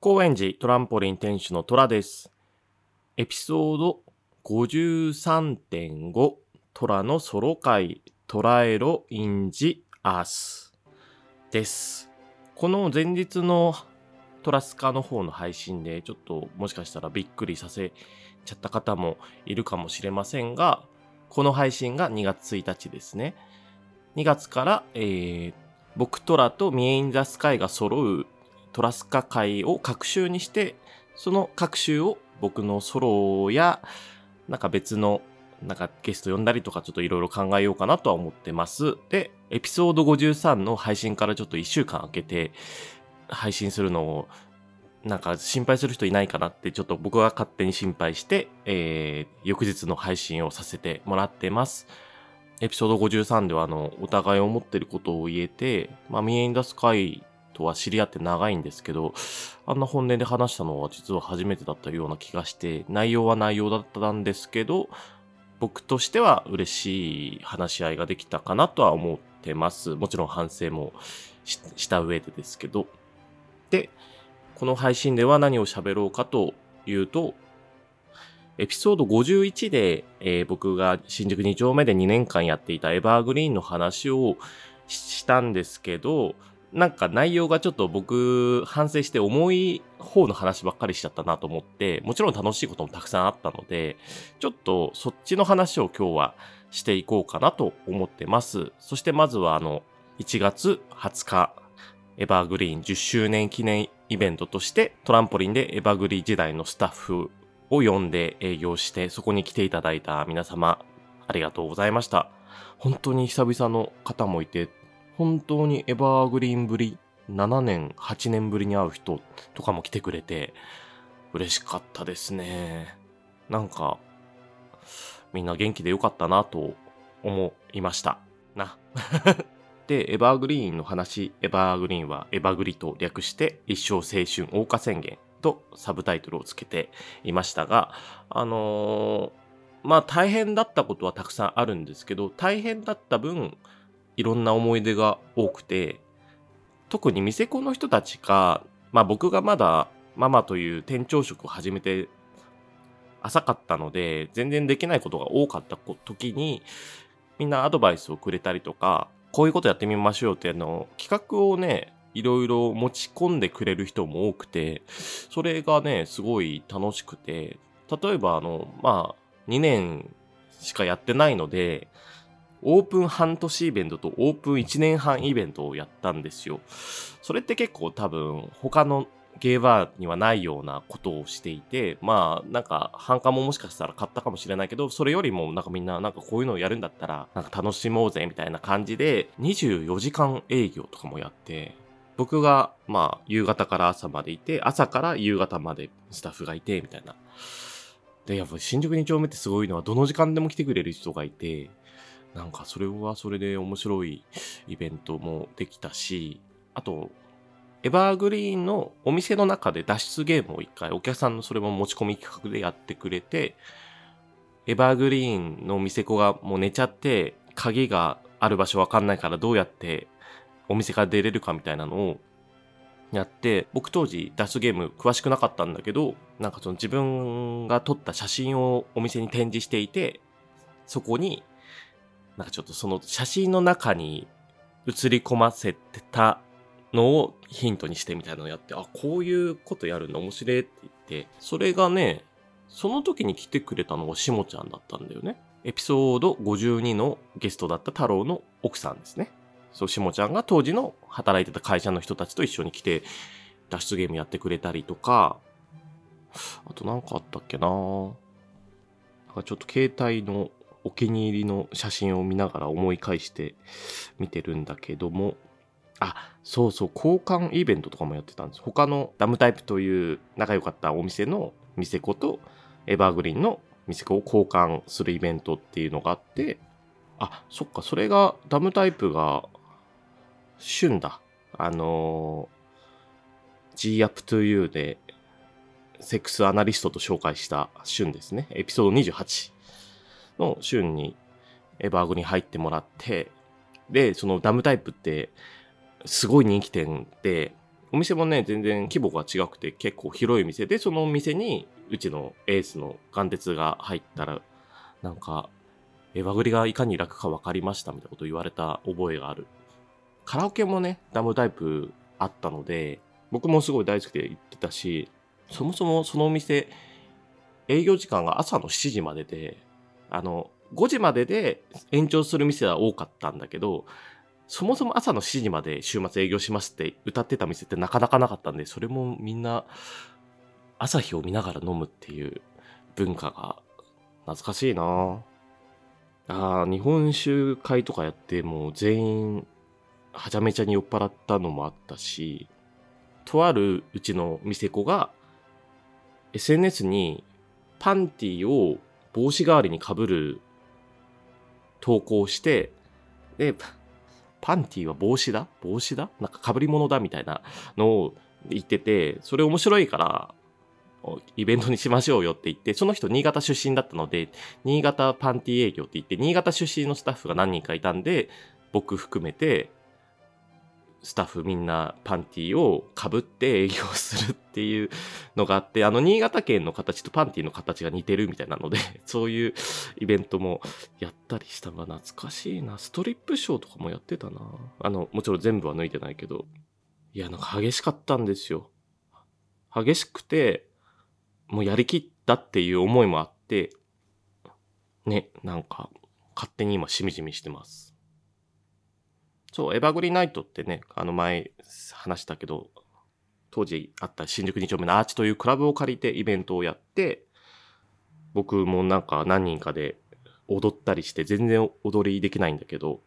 高円寺トランポリン店主のトラです。エピソード53.5トラのソロ会トラエロインジアースです。この前日のトラスカの方の配信でちょっともしかしたらびっくりさせちゃった方もいるかもしれませんが、この配信が2月1日ですね。2月から、えー、僕トラとミエインザスカイが揃うトラスカ会を各週にして、その各週を僕のソロや、なんか別の、なんかゲスト呼んだりとかちょっといろいろ考えようかなとは思ってます。で、エピソード53の配信からちょっと1週間空けて、配信するのを、なんか心配する人いないかなってちょっと僕が勝手に心配して、えー、翌日の配信をさせてもらってます。エピソード53ではあの、お互い思ってることを言えて、まあ、ミエインダスカイとは知り合って長いんですけど、あんな本音で話したのは実は初めてだったような気がして、内容は内容だったんですけど、僕としては嬉しい話し合いができたかなとは思ってます。もちろん反省もした上でですけど。で、この配信では何を喋ろうかというと、エピソード51で、えー僕が新宿2丁目で2年間やっていたエバーグリーンの話をしたんですけど、なんか内容がちょっと僕反省して重い方の話ばっかりしちゃったなと思って、もちろん楽しいこともたくさんあったので、ちょっとそっちの話を今日はしていこうかなと思ってます。そしてまずはあの、1月20日、エバーグリーン10周年記念イベントとしてトランポリンでエバーグリーン時代のスタッフを呼んで営業してそこに来ていただいた皆様ありがとうございました。本当に久々の方もいて本当にエバーグリーンぶり7年8年ぶりに会う人とかも来てくれて嬉しかったですね。なんかみんな元気でよかったなと思いました。な。で、エバーグリーンの話、エバーグリーンはエバグリと略して一生青春謳歌宣言とサブタイトルをつけていましたが、あのーまあ大変だったことはたくさんあるんですけど、大変だった分、いろんな思い出が多くて、特に店子の人たちが、まあ僕がまだママという店長職を始めて浅かったので、全然できないことが多かった時に、みんなアドバイスをくれたりとか、こういうことやってみましょうっていうのを、企画をね、いろいろ持ち込んでくれる人も多くて、それがね、すごい楽しくて、例えばあの、まあ、2年しかやってないので、オープン半年イベントとオープン1年半イベントをやったんですよ。それって結構多分他のゲーバーにはないようなことをしていて、まあ、なんか、反感ももしかしたら買ったかもしれないけど、それよりもなんかみんな、なんかこういうのをやるんだったら、なんか楽しもうぜ、みたいな感じで、24時間営業とかもやって、僕が、まあ、夕方から朝までいて、朝から夕方までスタッフがいて、みたいな。で、やっぱ新宿2丁目ってすごいのは、どの時間でも来てくれる人がいて、なんかそれはそれで面白いイベントもできたし、あと、エバーグリーンのお店の中で脱出ゲームを一回お客さんのそれも持ち込み企画でやってくれて、エバーグリーンの店子がもう寝ちゃって、鍵がある場所わかんないからどうやってお店から出れるかみたいなのをやって、僕当時脱出ゲーム詳しくなかったんだけど、なんかその自分が撮った写真をお店に展示していて、そこに、なんかちょっとその写真の中に映り込ませてたのをヒントにしてみたいなのをやって、あ、こういうことやるの面白いって言って、それがね、その時に来てくれたのがしもちゃんだったんだよね。エピソード52のゲストだった太郎の奥さんですね。そう、しもちゃんが当時の働いてた会社の人たちと一緒に来て、脱出ゲームやってくれたりとか、あとなんかあったっけななんかちょっと携帯のお気に入りの写真を見ながら思い返して見てるんだけども、あ、そうそう、交換イベントとかもやってたんです。他のダムタイプという仲良かったお店の店子とエバーグリーンの店子を交換するイベントっていうのがあって、あ、そっか、それがダムタイプが旬だ。あのー、G up to you でセックスアナリストと紹介した旬ですね。エピソード28の旬にエバーグに入ってもらって、で、そのダムタイプって、すごい人気店で、お店もね、全然規模が違くて結構広い店で、その店にうちのエースの眼鉄が入ったら、なんか、え、和栗がいかに楽か分かりましたみたいなこと言われた覚えがある。カラオケもね、ダムタイプあったので、僕もすごい大好きで行ってたし、そもそもそのお店、営業時間が朝の7時までで、あの、5時までで延長する店は多かったんだけど、そもそも朝の7時まで週末営業しますって歌ってた店ってなかなかなかったんで、それもみんな朝日を見ながら飲むっていう文化が懐かしいな。あ日本酒会とかやってもう全員はちゃめちゃに酔っ払ったのもあったし、とあるうちの店子が SNS にパンティを帽子代わりに被る投稿して、で、パンティは帽子だ？帽子だ？なんか被り物だみたいなのを言ってて、それ面白いから、イベントにしましょうよって言って、その人新潟出身だったので、新潟パンティ営業って言って、新潟出身のスタッフが何人かいたんで、僕含めて、スタッフみんなパンティをかぶって営業するっていうのがあって、あの、新潟県の形とパンティの形が似てるみたいなので、そういうイベントもやったりしたのが懐かしいな。ストリップショーとかもやってたな。あの、もちろん全部は抜いてないけど。いや、なんか激しかったんですよ。激しくて、もうやりきったっていう思いもあって、ね、なんか、勝手に今しみじみしてます。そう、エバグリーナイトってね、あの前話したけど、当時あった新宿2丁目のアーチというクラブを借りてイベントをやって、僕もなんか何人かで踊ったりして全然踊りできないんだけど、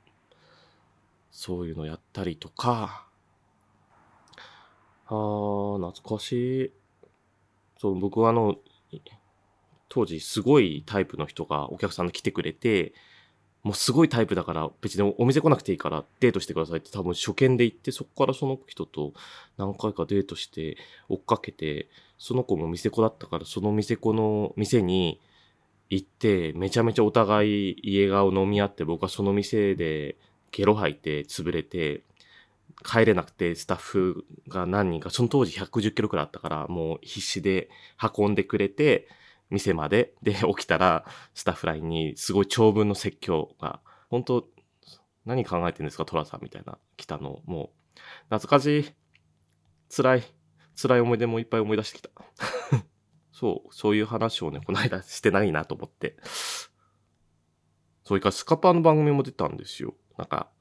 そういうのやったりとか、あー、懐かしい。そう、僕はあの、当時すごいタイプの人がお客さんに来てくれて、もうすごいタイプだから別にお店来なくていいからデートしてくださいって多分初見で行ってそこからその人と何回かデートして追っかけてその子も店子だったからその店子の店に行ってめちゃめちゃお互い家顔飲み合って僕はその店でゲロ吐いて潰れて帰れなくてスタッフが何人かその当時110キロくらいあったからもう必死で運んでくれて店まで、で、起きたら、スタッフラインにすごい長文の説教が、本当何考えてんですか、トラさんみたいな、来たの、もう、懐かしい。辛い。辛い思い出もいっぱい思い出してきた。そう、そういう話をね、この間してないなと思って。それからスカパーの番組も出たんですよ。なんか、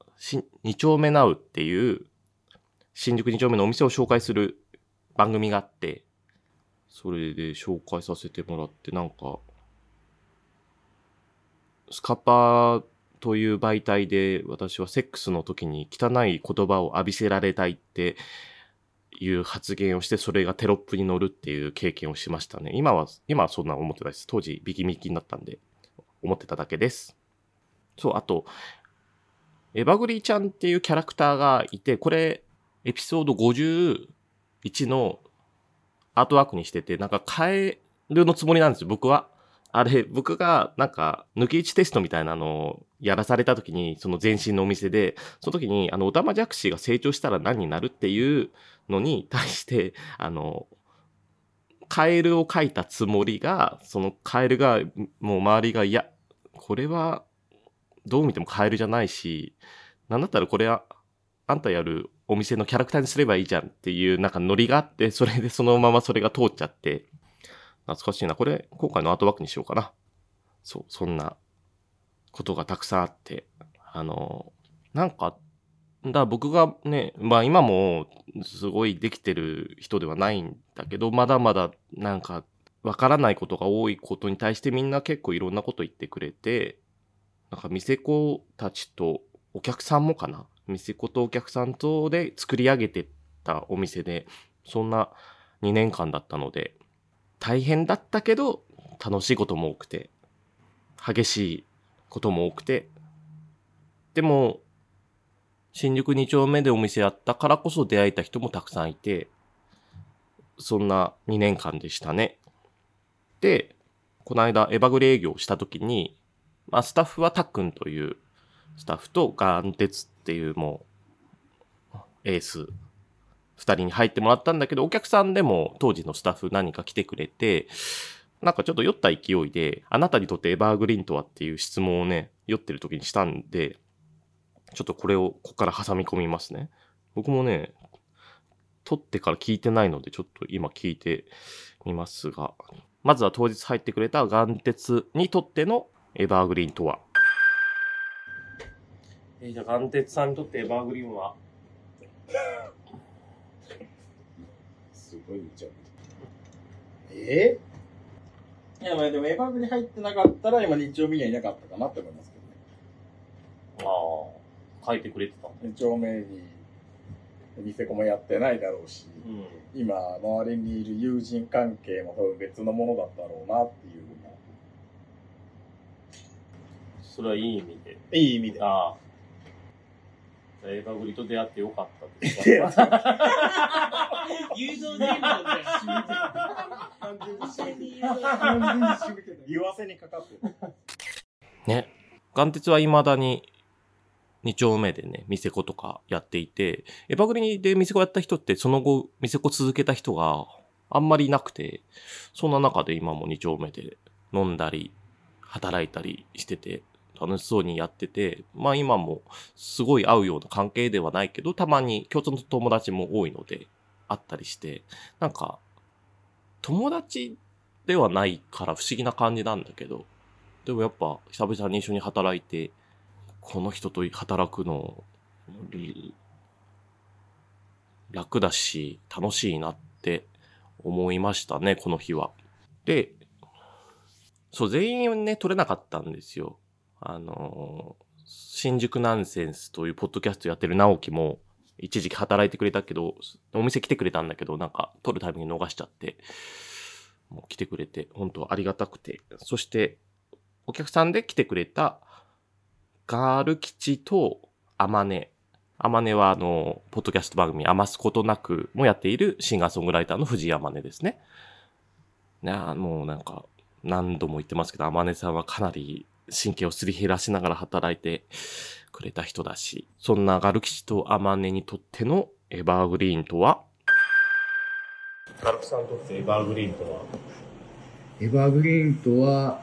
二丁目ナウっていう、新宿二丁目のお店を紹介する番組があって、それで紹介させてもらって、なんか、スカパーという媒体で私はセックスの時に汚い言葉を浴びせられたいっていう発言をして、それがテロップに乗るっていう経験をしましたね。今は、今はそんな思ってないです。当時ビキビキになったんで、思ってただけです。そう、あと、エバグリーちゃんっていうキャラクターがいて、これ、エピソード51のアートワークにしてて、なんか変えるのつもりなんですよ、僕は。あれ、僕がなんか抜き打ちテストみたいなのをやらされた時に、その前身のお店で、その時に、あの、オタマジャクシーが成長したら何になるっていうのに対して、あの、カエルを描いたつもりが、そのカエルが、もう周りが、いや、これは、どう見てもカエルじゃないし、なんだったらこれは、あんたやるお店のキャラクターにすればいいじゃんっていうなんかノリがあって、それでそのままそれが通っちゃって、懐かしいな。これ、今回のアートワークにしようかな。そう、そんなことがたくさんあって、あの、なんか、だ僕がね、まあ今もすごいできてる人ではないんだけど、まだまだなんかわからないことが多いことに対してみんな結構いろんなこと言ってくれて、なんか店子たちとお客さんもかな。店子とお客さんとで作り上げてたお店で、そんな2年間だったので、大変だったけど、楽しいことも多くて、激しいことも多くて、でも、新宿2丁目でお店やったからこそ出会えた人もたくさんいて、そんな2年間でしたね。で、この間エバグレ営業した時に、まあ、スタッフはたっくんというスタッフとガンテツっていうもうエース2人に入ってもらったんだけど、お客さんでも当時のスタッフ何か来てくれて、なんかちょっと酔った勢いで、あなたにとってエバーグリーンとはっていう質問をね、酔ってる時にしたんで、ちょっとこれをここから挟み込みますね。僕もね、撮ってから聞いてないので、ちょっと今聞いてみますが、まずは当日入ってくれた眼鉄にとってのエバーグリーンとは？えー、じゃあ眼鉄さんにとってエバーグリーンは？すごい見ちゃう。え？えいや、まあでもエバーグに入ってなかったら今日曜日にはいなかったかなって思いますけどね。ああ、書いてくれてたんだ。二丁目に店子もやってないだろうし、うん。今周りにいる友人関係も多分別のものだったろうなっていうそれはいい意味で。な。いい意味で。ああ。じゃあエバグリと出会ってよかったですか誘導尋問じゃん。完全に締めてる。言わせにかかってる。ね。眼鉄は未だに2丁目でね、店子とかやっていて、エバグリで店子やった人ってその後店子続けた人があんまりいなくて、そんな中で今も2丁目で飲んだり、働いたりしてて、楽しそうにやってて、まあ今もすごい会うような関係ではないけど、たまに共通の友達も多いので、会ったりして、なんか、友達ではないから不思議な感じなんだけど、でもやっぱ久々に一緒に働いて、この人と働くの、楽だし、楽しいなって思いましたね、この日は。で、そう、全員ね、取れなかったんですよ。あの新宿ナンセンスというポッドキャストやってる直樹も、一時期働いてくれたけど、お店来てくれたんだけど、なんか、撮るタイミング逃しちゃって、もう来てくれて、本当ありがたくて。そして、お客さんで来てくれた、ガール吉とアマネ。アマネはあの、ポッドキャスト番組余すことなくもやっているシンガーソングライターの藤井アマネですね。ねあもうなんか、何度も言ってますけど、アマネさんはかなり神経をすり減らしながら働いてくれた人だし、そんなガル吉とアマネにとってのエバーグリーンとは？ガルキさんにとってエバーグリーンとは？エバーグリーンとは、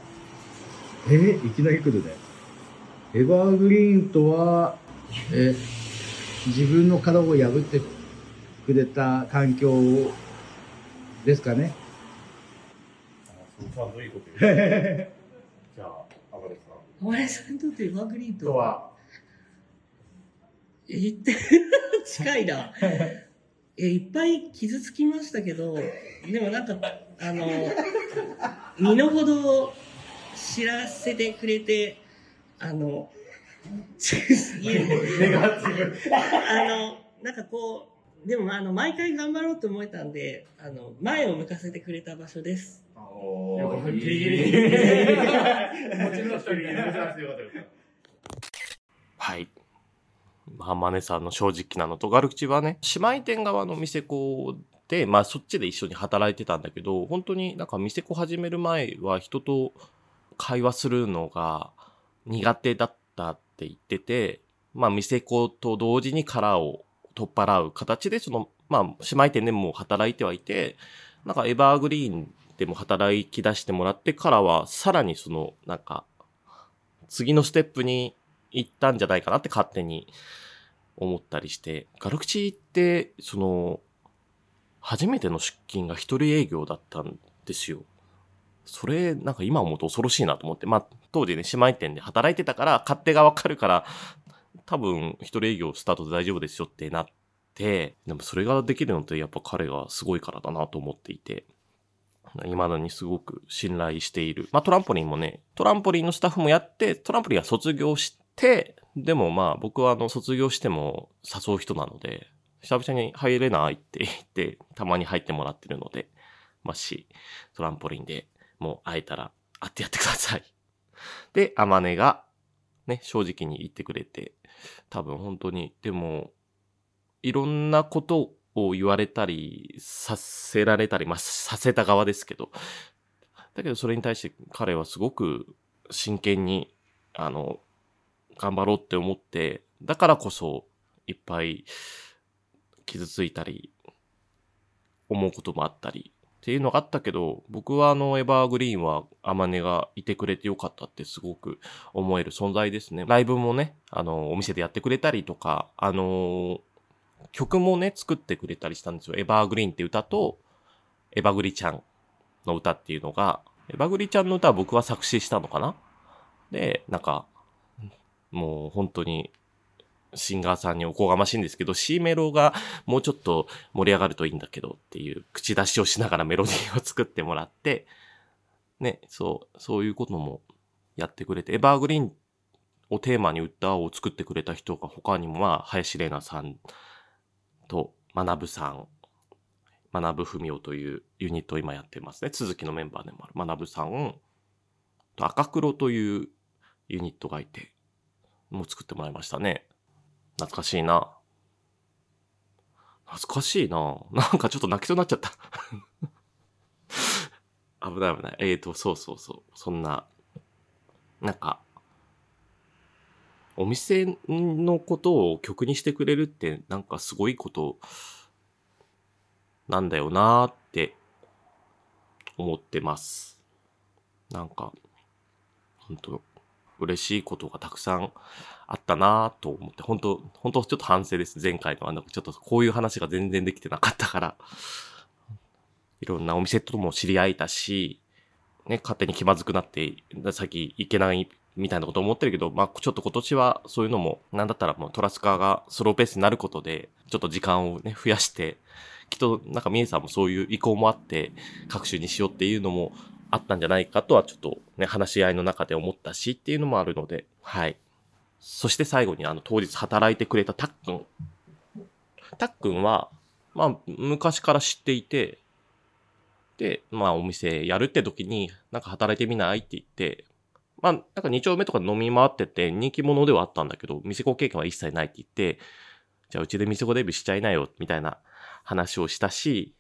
えいきなり来るね。エバーグリーンとは、え、自分の殻を破ってくれた環境ですかね。そのさんどういうこと お前さんにとってエバーグリーンととは、言って、近いな。え、いっぱい傷つきましたけど、でもなんか、あの、身の程知らせてくれて、あの。あの、なんかこう、でもあの、毎回頑張ろうと思えたんで、あの、前を向かせてくれた場所です。おギリギリちの人にはい。まあ、マネさんの正直なのと、ガルチはね、姉妹店側の店子で、まあそっちで一緒に働いてたんだけど、本当になんか店子始める前は人と会話するのが苦手だったって言ってて、まあ店子と同時に殻を取っ払う形で、その、まあ姉妹店でも働いてはいて、なんかエバーグリーンでも働き出してもらってからは、さらにその、なんか、次のステップに行ったんじゃないかなって勝手に思ったりして、ガルクチって、その、初めての出勤が一人営業だったんですよ。それ、なんか今思うと恐ろしいなと思って、まあ、当時ね、姉妹店で働いてたから、勝手がわかるから、多分、一人営業スタートで大丈夫ですよってなって、でもそれができるのってやっぱ彼がすごいからだなと思っていて、未だにすごく信頼している。まあトランポリンもね、トランポリンのスタッフもやって、トランポリンは卒業して、でもまあ僕はあの卒業しても誘う人なので、久々に入れないって言って、たまに入ってもらってるので、もしトランポリンでもう会えたら会ってやってください。で、アマネがね、正直に言ってくれて、多分本当に、でも、いろんなことを言われたり、させられたり、まあ、させた側ですけど、だけどそれに対して彼はすごく真剣に、あの、頑張ろうって思って、だからこそいっぱい傷ついたり、思うこともあったり、っていうのがあったけど、僕はあの、エバーグリーンは、アマネがいてくれてよかったってすごく思える存在ですね。ライブもね、あの、お店でやってくれたりとか、あの、曲もね、作ってくれたりしたんですよ。エバーグリーンって歌と、エバグリちゃんの歌っていうのが、エバグリちゃんの歌は僕は作詞したのかな？で、なんか、もう本当にシンガーさんにおこがましいんですけど、C メロがもうちょっと盛り上がるといいんだけどっていう口出しをしながらメロディーを作ってもらって、ね、そう、そういうこともやってくれて、エバーグリーンをテーマに歌を作ってくれた人が他にもまあ、林玲奈さんと学さん、学文雄というユニットを今やってますね。続きのメンバーでもある学さんと赤黒というユニットがいて、もう作ってもらいましたね。懐かしいな。懐かしいな。なんかちょっと泣きそうになっちゃった。危ない危ない。えーと、そうそうそう。そんな、なんか、お店のことを曲にしてくれるってなんかすごいことなんだよなーって思ってます。なんか、本当嬉しいことがたくさんあったなと思って、本当本当ちょっと反省です。前回のあの、ちょっとこういう話が全然できてなかったから、いろんなお店とも知り合えたし、ね、勝手に気まずくなって、さっき行けないみたいなこと思ってるけど、まあ、ちょっと今年はそういうのも、なんだったらもうトラスカーがソロペースになることで、ちょっと時間をね、増やして、きっとなんかミエさんもそういう意向もあって、各種にしようっていうのもあったんじゃないかとはちょっとね、話し合いの中で思ったしっていうのもあるので、はい。そして最後にあの当日働いてくれたたっくん。たっくんは、まあ昔から知っていて、で、まあお店やるって時になんか働いてみないって言って、まあなんか2丁目とか飲み回ってて人気者ではあったんだけど、店子経験は一切ないって言って、じゃあうちで店子デビューしちゃいなよ、みたいな話をしたし、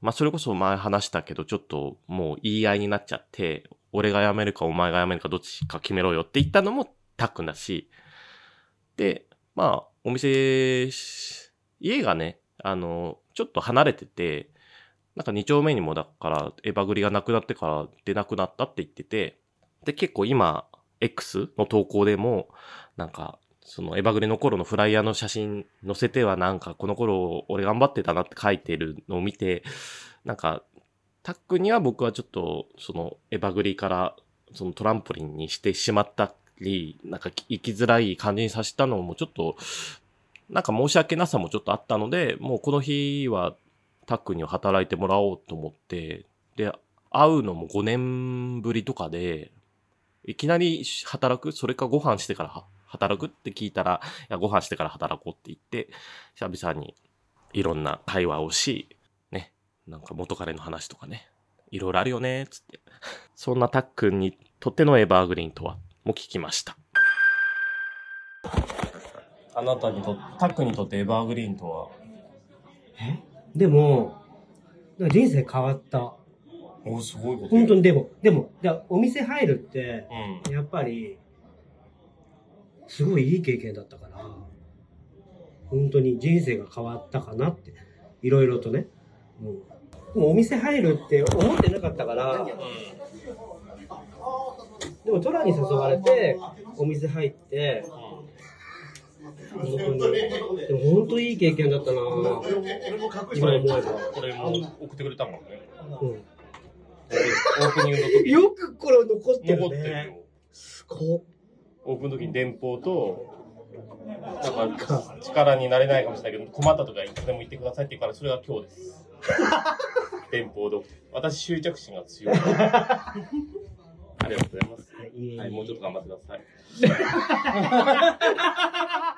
まあそれこそ前話したけど、ちょっともう言い合いになっちゃって、俺が辞めるかお前が辞めるかどっちか決めろよって言ったのもタックンだし、で、まあお店、家がね、あの、ちょっと離れてて、なんか2丁目にもだからエバグリがなくなってから出なくなったって言ってて、で、結構今、X の投稿でも、なんか、そのエバグレの頃のフライヤーの写真載せてはなんかこの頃俺頑張ってたなって書いてるのを見て、なんかタックには僕はちょっとそのエバグリからそのトランポリンにしてしまったり、なんか生きづらい感じにさせたのもちょっと、なんか申し訳なさもちょっとあったので、もうこの日はタックには働いてもらおうと思って、で、会うのも5年ぶりとかで、いきなり働く？それかご飯してから働く？って聞いたら、いや、ご飯してから働こうって言って、久々にいろんな会話をし、ね、なんか元彼の話とかね、いろいろあるよね、つって。そんなたっくんにとってのエバーグリーンとは、も聞きました。あなたにと、タックにとってエバーグリーンとは？え？でも、人生変わった。おすごいこと。本当にでも、でも、お店入るって、やっぱり、すごいいい経験だったから、本当に人生が変わったかなって、いろいろとね。うん、でもお店入るって思ってなかったから、でもトラに誘われて、お店入って、本当に。でも本当いい経験だったな今思えば。これも送ってくれたもんね。うん。オープニングの時。よくこれ残ってるね。残ってるよ。すごっ。オープンの時に電報と、なんか力になれないかもしれないけど、困った時はいつでも言ってくださいって言うから、それが今日です。電報で私執着心が強い。ありがとうございます。はい、もうちょっと頑張ってください。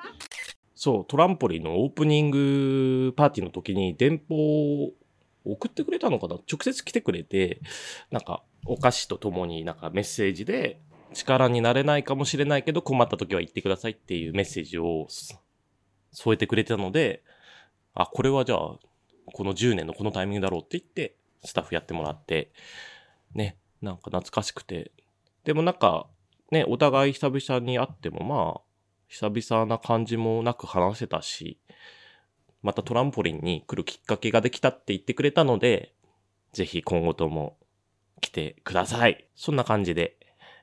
そう、トランポリンのオープニングパーティーの時に電報を送ってくれたのかな？直接来てくれて、なんかお菓子とともになんかメッセージで、力になれないかもしれないけど困った時は言ってくださいっていうメッセージを添えてくれたので、あ、これはじゃあ、この10年のこのタイミングだろうって言って、スタッフやってもらって、ね、なんか懐かしくて。でもなんか、ね、お互い久々に会ってもまあ、久々な感じもなく話せたし、またトランポリンに来るきっかけができたって言ってくれたので、ぜひ今後とも来てください。そんな感じで、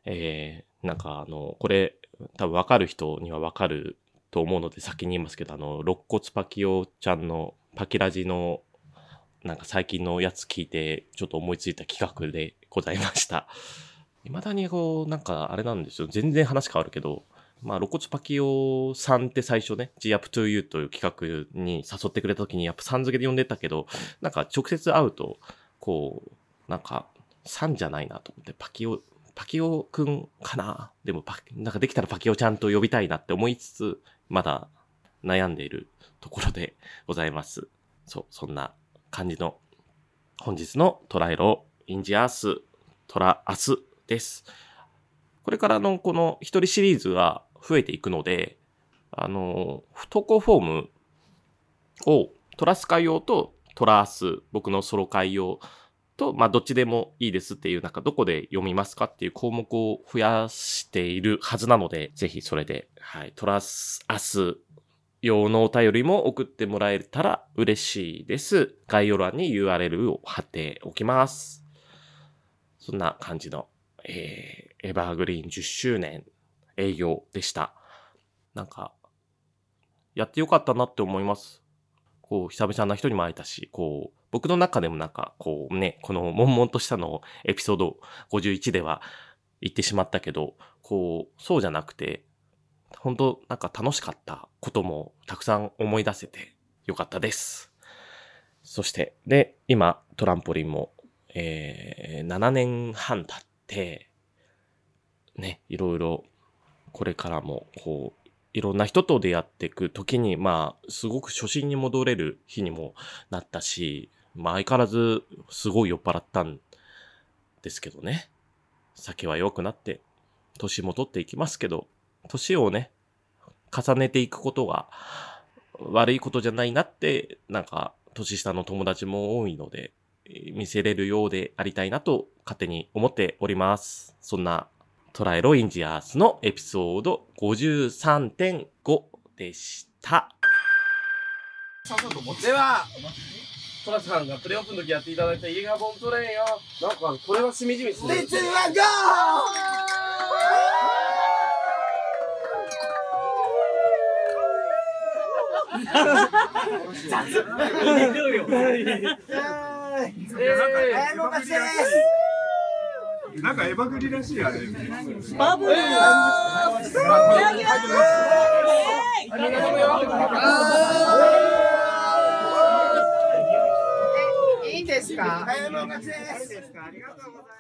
えー、なんかあの、これ、多分わかる人にはわかると思うので先に言いますけど、あの、肋骨パキオちゃんのパキラジのなんか最近のやつ聞いてちょっと思いついた企画でございました。未だにこう、なんかあれなんですよ。全然話変わるけど、まあ、露骨パキオさんって最初ね、G Up to You という企画に誘ってくれた時にやっぱさん付けで呼んでたけど、なんか直接会うと、こう、なんか、さんじゃないなと思って、パキオ、パキオくんかな？でもパ、なんかできたらパキオちゃんと呼びたいなって思いつつ、まだ悩んでいるところでございます。そう、そんな感じの本日のトライロインジアーストラアスです。これからのこの一人シリーズが増えていくので、あの、不登校フォームをトラス会用とトラース、僕のソロ会用と、まあ、どっちでもいいですっていう、なんかどこで読みますかっていう項目を増やしているはずなので、ぜひそれで、はい、トラスアス用のお便りも送ってもらえたら嬉しいです。概要欄に URL を貼っておきます。そんな感じの、えー、エバーグリーン10周年営業でした。なんか、やってよかったなって思います。こう、久々な人にも会えたし、こう、僕の中でもなんか、こうね、この悶々としたのをエピソード51では言ってしまったけど、こう、そうじゃなくて、本当なんか楽しかったこともたくさん思い出せてよかったです。そして、で、今、トランポリンも、えー、7年半経って、ね、いろいろ、これからも、こう、いろんな人と出会っていく時に、まあ、すごく初心に戻れる日にもなったし、まあ相変わらずすごい酔っ払ったんですけどね。酒は弱くなって、年も取っていきますけど、年をね、重ねていくことが悪いことじゃないなって、なんか、年下の友達も多いので、見せれるようでありたいなと勝手に思っております。そんなトライロインジアースのエピソード53.5でした。では、トラさんがプレオープンの時やっていただいたイーガーボントレーンよ。なんか、これはしみじみする。レッツはゴー なんかエバグリらしいあれ。バブルいいですか？ありがとうございます。